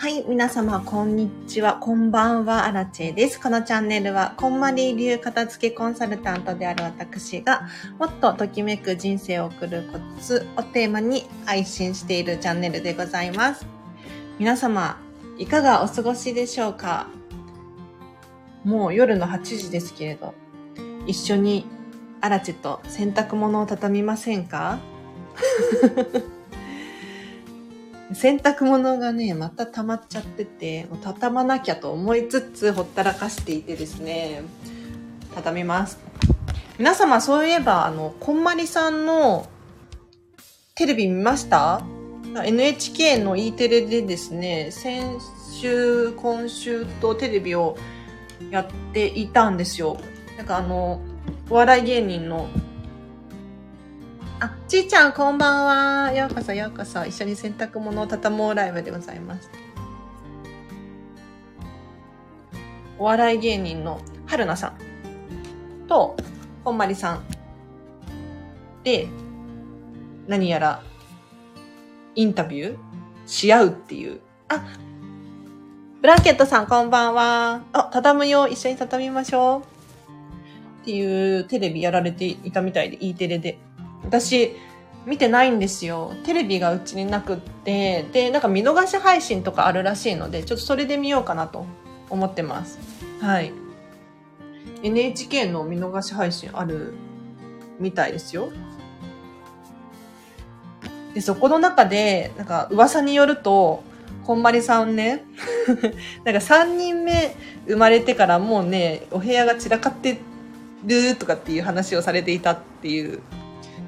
はい、皆様、こんにちは。こんばんは、アラチェです。このチャンネルは、こんまり流片付けコンサルタントである私が、もっとときめく人生を送るコツをテーマに配信しているチャンネルでございます。皆様、いかがお過ごしでしょうか？もう夜の8時ですけれど、一緒にアラチェと洗濯物を畳みませんか？洗濯物がね、また溜まっちゃってて、もう畳まなきゃと思いつつほったらかしていてですね、畳みます。皆様そういえば、あの、こんまりさんのテレビ見ました ?NHK の E テレでですね、先週、今週とテレビをやっていたんですよ。なんかあの、お笑い芸人の、ちーちゃんこんばんは。ようこそようこそ。一緒に洗濯物を畳もうライブでございます。お笑い芸人の春菜さんと、こんまりさんで、何やらインタビューし合うっていう。あ、ブランケットさんこんばんは。あ、畳むよ。一緒に畳みましょう。っていうテレビやられていたみたいで、E テレで。私、見てないんですよ。テレビがうちになくって、で、なんか見逃し配信とかあるらしいので、ちょっとそれで見ようかなと思ってます。はい。NHK の見逃し配信あるみたいですよ。で、そこの中で、なんか噂によると、こんまりさんね、なんか3人目生まれてからもうね、お部屋が散らかってるとかっていう話をされていたっていう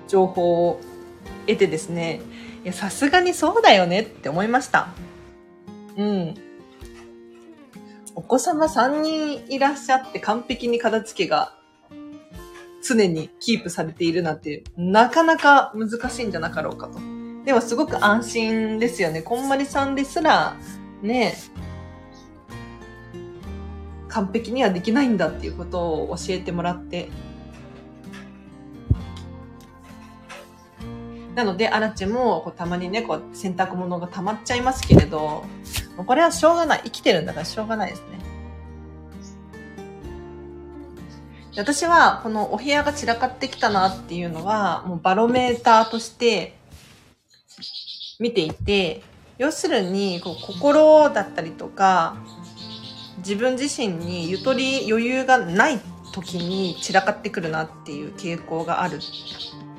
情報を得てですね、いや、さすがにそうだよねって思いました。うん。お子様3人いらっしゃって完璧に片付けが常にキープされているなんて、なかなか難しいんじゃなかろうかと。でもすごく安心ですよね。こんまりさんですら、ね、完璧にはできないんだっていうことを教えてもらって、なので、アラチェもこうたまにね、こう洗濯物が溜まっちゃいますけれど、これはしょうがない。生きてるんだからしょうがないですね。私は、このお部屋が散らかってきたなっていうのは、もうバロメーターとして見ていて、要するに、こう心だったりとか、自分自身にゆとり余裕がない時に散らかってくるなっていう傾向がある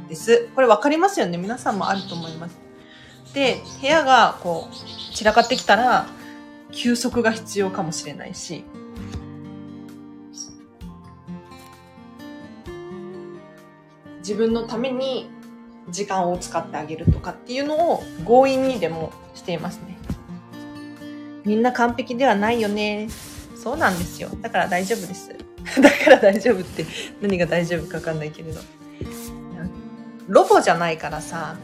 です。これ分かりますよね？皆さんもあると思います。で、部屋がこう、散らかってきたら、休息が必要かもしれないし、自分のために時間を使ってあげるとかっていうのを強引にでもしていますね。みんな完璧ではないよね。そうなんですよ。だから大丈夫です。だから大丈夫って何が大丈夫かわかんないけれど。ロボじゃないからさ、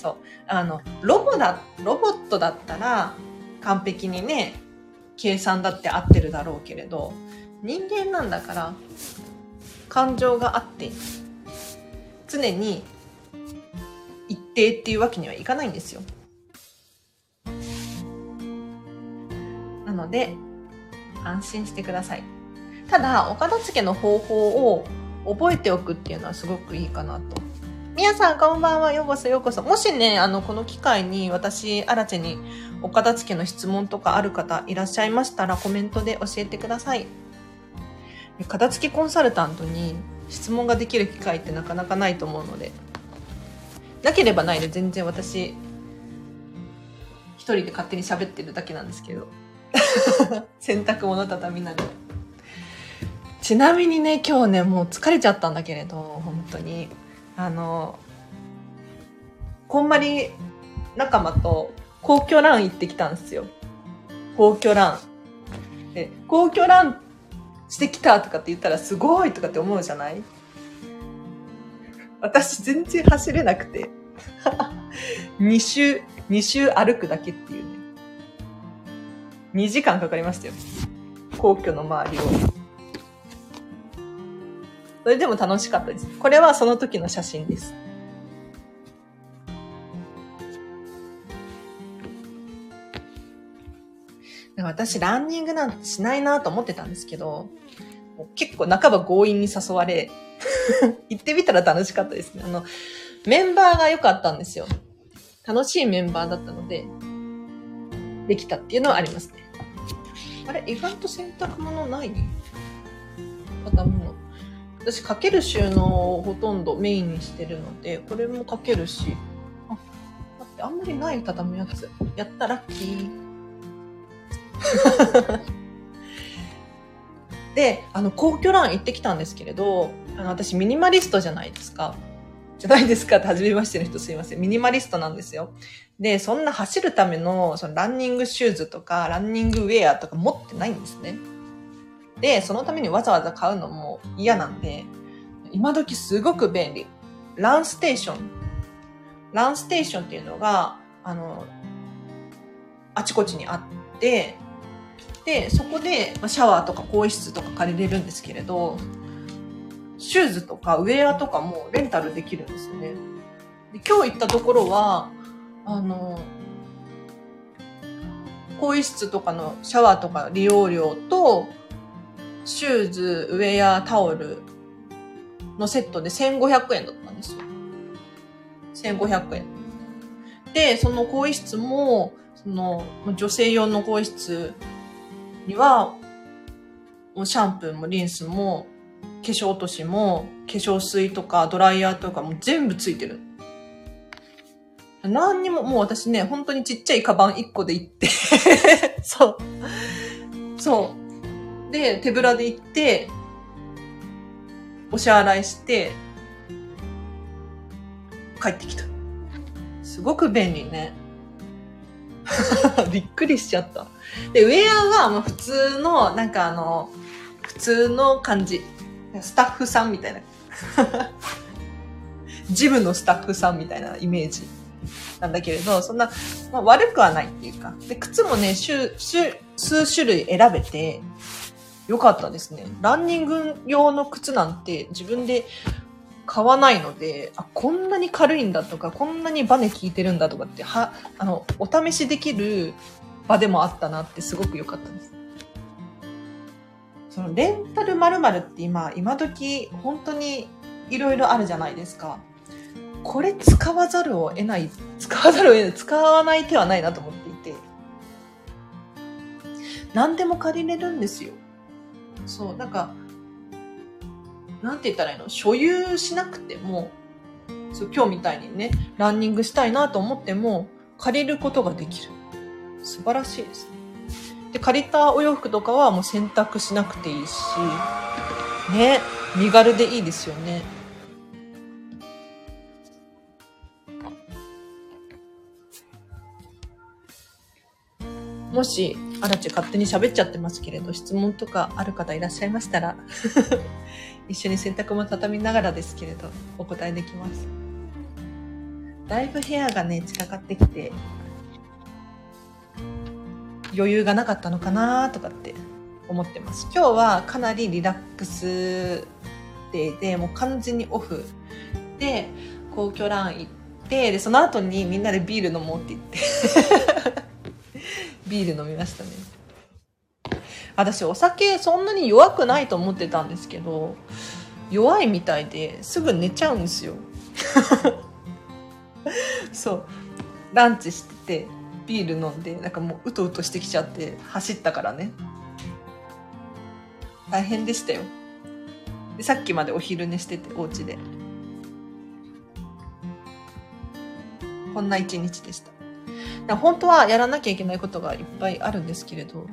そう。あの、ロボだ、ロボットだったら、完璧にね、計算だって合ってるだろうけれど、人間なんだから、感情があって、常に一定っていうわけにはいかないんですよ。なので、安心してください。ただ、お片付けの方法を覚えておくっていうのはすごくいいかなとみやさん、こんばんは。ようこそ、ようこそ。もしね、あの、この機会に私、アラチェにお片付けの質問とかある方いらっしゃいましたら、コメントで教えてください。片付けコンサルタントに質問ができる機会ってなかなかないと思うので、なければないで全然私、一人で勝手に喋ってるだけなんですけど。洗濯物畳みながら。ちなみにね、今日ね、もう疲れちゃったんだけれど、本当に。あの、こんまり仲間と皇居ラン行ってきたんですよ。皇居ラン。で、皇居ランしてきたとかって言ったらすごいとかって思うじゃない？私全然走れなくて。2周、2周歩くだけっていうね。2時間かかりましたよ。皇居の周りを。それでも楽しかったです。これはその時の写真です。私、ランニングなんてしないなと思ってたんですけど、結構半ば強引に誘われ、行ってみたら楽しかったですね。あの、メンバーが良かったんですよ。楽しいメンバーだったので、できたっていうのはありますね。あれ意外と洗濯物ない？畳物。私、かける収納をほとんどメインにしてるので、これもかけるし。あ、待って、あんまりない畳むやつ。やったラッキー。で、あの、皇居ラン行ってきたんですけれど、あの、私ミニマリストじゃないですか。じゃないですかって初めましての人すいません。ミニマリストなんですよ。で、そんな走るための、そのランニングシューズとか、ランニングウェアとか持ってないんですね。で、そのためにわざわざ買うのも嫌なんで、今時すごく便利。ランステーション。ランステーションっていうのが、あの、あちこちにあって、で、そこでシャワーとか更衣室とか借りれるんですけれど、シューズとかウェアとかもレンタルできるんですよね。で今日行ったところは、あの、更衣室とかのシャワーとか利用料と、シューズ、ウェア、タオルのセットで1500円だったんですよ。1500円。で、その更衣室も、その、女性用の更衣室には、もうシャンプーもリンスも、化粧落としも、化粧水とかドライヤーとかも全部ついてる。何にも、もう私ね、本当にちっちゃいカバン1個で行って そう。そう。で、手ぶらで行って、お支払いして、帰ってきた。すごく便利ね。びっくりしちゃった。で、ウェアはもう普通の、なんかあの、普通の感じ。スタッフさんみたいな。ジムのスタッフさんみたいなイメージなんだけれど、そんな、まあ、悪くはないっていうか。で、靴もね、数種類選べて、よかったですね。ランニング用の靴なんて自分で買わないので、あ、こんなに軽いんだとか、こんなにバネ効いてるんだとかって、は、あの、お試しできる場でもあったなってすごく良かったです。そのレンタル〇〇って今、今時本当にいろいろあるじゃないですか。これ使わざるを得ない、使わざるを得ない、使わない手はないなと思っていて。何でも借りれるんですよ。そう、なんか、なんて言ったらいいの？所有しなくても、そう今日みたいにね、ランニングしたいなと思っても、借りることができる。素晴らしいですね。で、借りたお洋服とかはもう洗濯しなくていいし、ね、身軽でいいですよね。もし、あらち勝手に喋っちゃってますけれど、質問とかある方いらっしゃいましたら 一緒に洗濯も畳みながらですけれど、お答えできます。だいぶ部屋がね、近かってきて、余裕がなかったのかなとかって思ってます。今日はかなりリラックスデーで、もう完全にオフで、皇居ラン行って、で、その後にみんなでビール飲もうって言ってビール飲みましたね。私お酒そんなに弱くないと思ってたんですけど、弱いみたいですぐ寝ちゃうんですよ。そう。ランチしてて、ビール飲んでなんかもううとうとしてきちゃって走ったからね大変でしたよでさっきまでお昼寝しててお家でこんな一日でした本当はやらなきゃいけないことがいっぱいあるんですけれど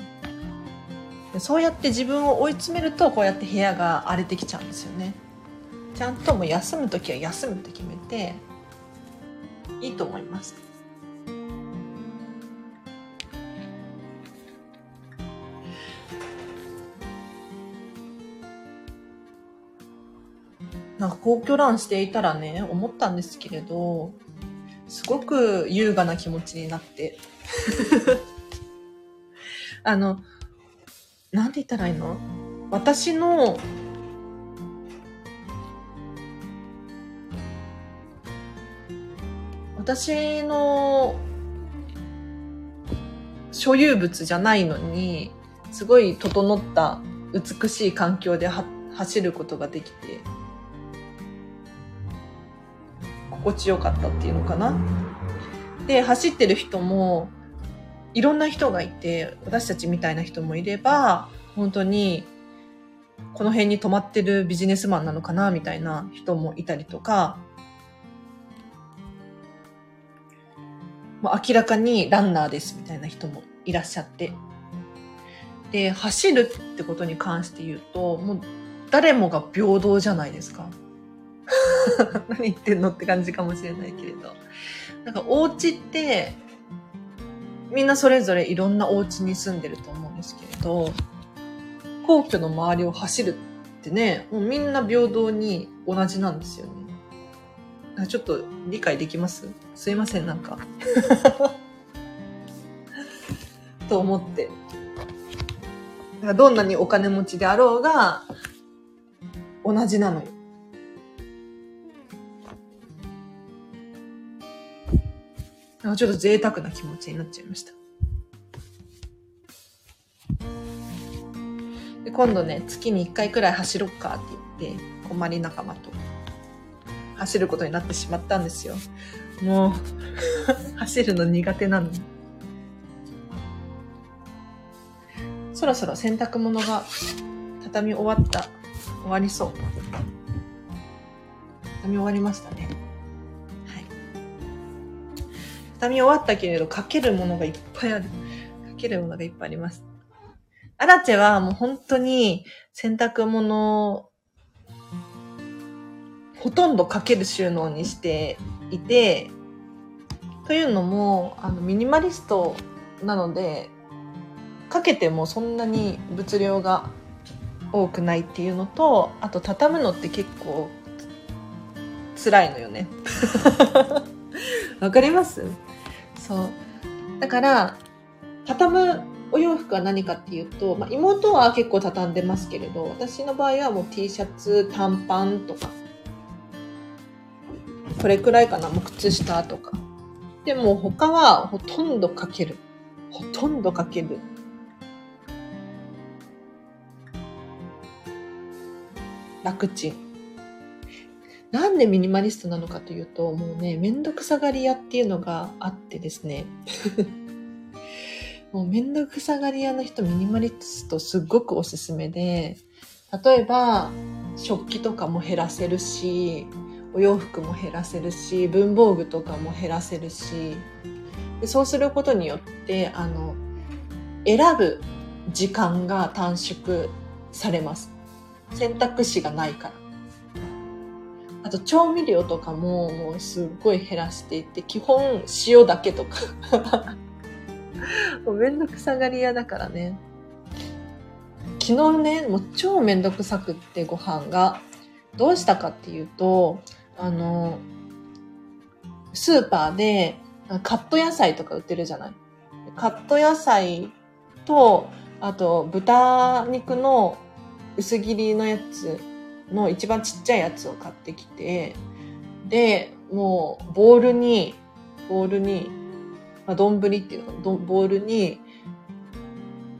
そうやって自分を追い詰めるとこうやって部屋が荒れてきちゃうんですよね。ちゃんともう休む時は休むって決めていいと思います。なんか皇居ランしていたらね、思ったんですけれど、すごく優雅な気持ちになって。あの、なんて言ったらいいの？私の、私の、所有物じゃないのに、すごい整った美しい環境で走ることができて、心地よかったっていうのかな。で、走ってる人も、いろんな人がいて、私たちみたいな人もいれば、本当に、この辺に泊まってるビジネスマンなのかな、みたいな人もいたりとか、もう明らかにランナーですみたいな人もいらっしゃって。で、走るってことに関して言うと、もう誰もが平等じゃないですか。何言ってんのって感じかもしれないけれど。なんかお家って、みんなそれぞれいろんなお家に住んでると思うんですけれど、皇居の周りを走るってね、もうみんな平等に同じなんですよね。ちょっと理解できます？すいません、なんか。と思って。どんなにお金持ちであろうが、同じなのよ。なんかちょっと贅沢な気持ちになっちゃいました。で今度ね、月に1回くらい走ろっかって言って、困り仲間と走ることになってしまったんですよ。もう 走るの苦手なのに。そろそろ洗濯物が畳み終わった。終わりそう。畳み終わりましたね。畳み終わったけれど、かけるものがいっぱいある。かけるものがいっぱいあります。アラチェはもう本当に洗濯物ほとんどかける収納にしていて、というのも、あの、ミニマリストなので、かけてもそんなに物量が多くないっていうのと、あと畳むのって結構辛いのよね。わかります？そう。だから、畳むお洋服は何かっていうと、まあ、妹は結構畳んでますけれど、私の場合はもう T シャツ、短パンとか、これくらいかな、もう靴下とか。でも他はほとんどかける。ほとんどかける。楽ちん。なんでミニマリストなのかというと、もうね、めんどくさがり屋っていうのがあってですね。もうめんどくさがり屋の人、ミニマリストすっごくおすすめで、例えば、食器とかも減らせるし、お洋服も減らせるし文房具とかも減らせるしでそうすることによってあの選ぶ時間が短縮されます選択肢がないからあと調味料とかももうすっごい減らしていて基本塩だけとか。もうめんどくさがり屋だからね。昨日ねもう超めんどくさくってご飯が。どうしたかっていうとあの、スーパーでカット野菜とか売ってるじゃない。カット野菜と、あと豚肉の薄切りのやつの一番ちっちゃいやつを買ってきて、で、もうボウルに、ボウルに、まあ、丼っていうのボウルに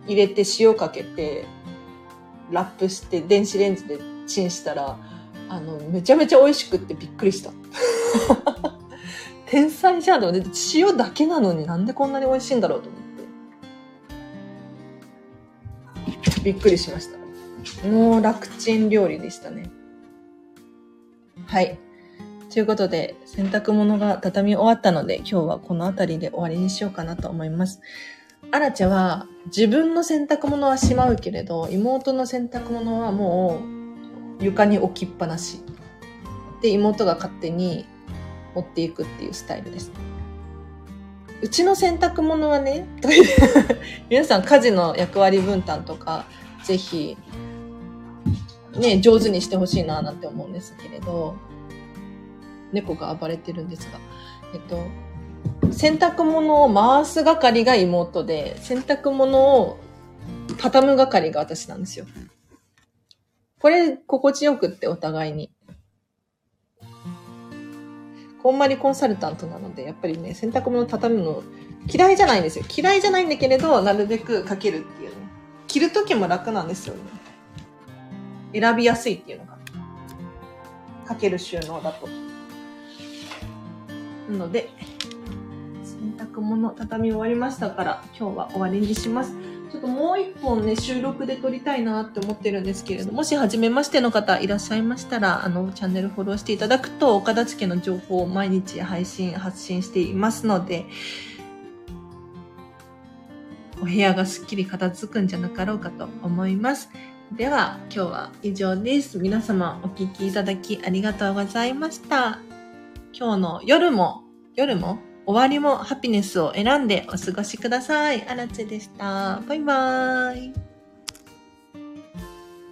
入れて塩かけて、ラップして電子レンジでチンしたら、あの、めちゃめちゃ美味しくってびっくりした。天才じゃん。でも、塩だけなのになんでこんなに美味しいんだろうと思って。びっくりしました。もう楽ちん料理でしたね。はい。ということで、洗濯物が畳み終わったので、今日はこの辺りで終わりにしようかなと思います。アラチェは自分の洗濯物はしまうけれど、妹の洗濯物はもう床に置きっぱなし。で、妹が勝手に持っていくっていうスタイルです。うちの洗濯物はね、皆さん家事の役割分担とか、ぜひ、ね、上手にしてほしいななんて思うんですけれど、猫が暴れてるんですが、えっと、洗濯物を回す係が妹で、洗濯物を畳む係が私なんですよ。これ、心地よくって、お互いに。こんまりコンサルタントなので、やっぱりね、洗濯物畳むの嫌いじゃないんですよ。嫌いじゃないんだけれど、なるべくかけるっていうね。着るときも楽なんですよね。選びやすいっていうのが。かける収納だと。なので、洗濯物畳み終わりましたから、今日は終わりにします。ちょっともう一本ね、収録で撮りたいなって思ってるんですけれども、し初めましての方いらっしゃいましたら、あの、チャンネルフォローしていただくと、岡田付の情報を毎日配信、発信していますので、お部屋がすっきり片付くんじゃなかろうかと思います。では、今日は以上です。皆様お聴きいただきありがとうございました。今日の夜も、夜も終わりもハピネスを選んでお過ごしください。あらちでした。バイバーイ。